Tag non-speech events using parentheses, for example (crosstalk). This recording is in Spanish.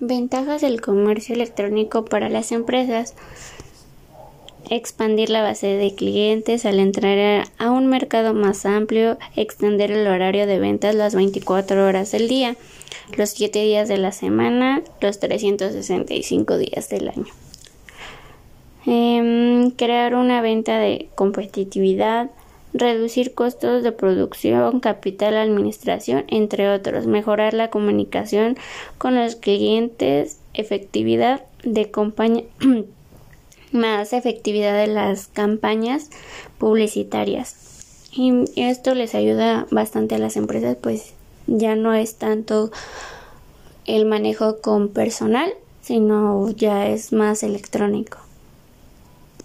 Ventajas del comercio electrónico para las empresas. Expandir la base de clientes al entrar a un mercado más amplio, extender el horario de ventas las 24 horas del día, los 7 días de la semana, los 365 días del año. Em, crear una venta de competitividad, reducir costos de producción, capital, administración, entre otros, mejorar la comunicación con los clientes, efectividad de compañía (clears throat) más efectividad de las campañas publicitarias. Y esto les ayuda bastante a las empresas, pues ya no es tanto el manejo con personal, sino ya es más electrónico.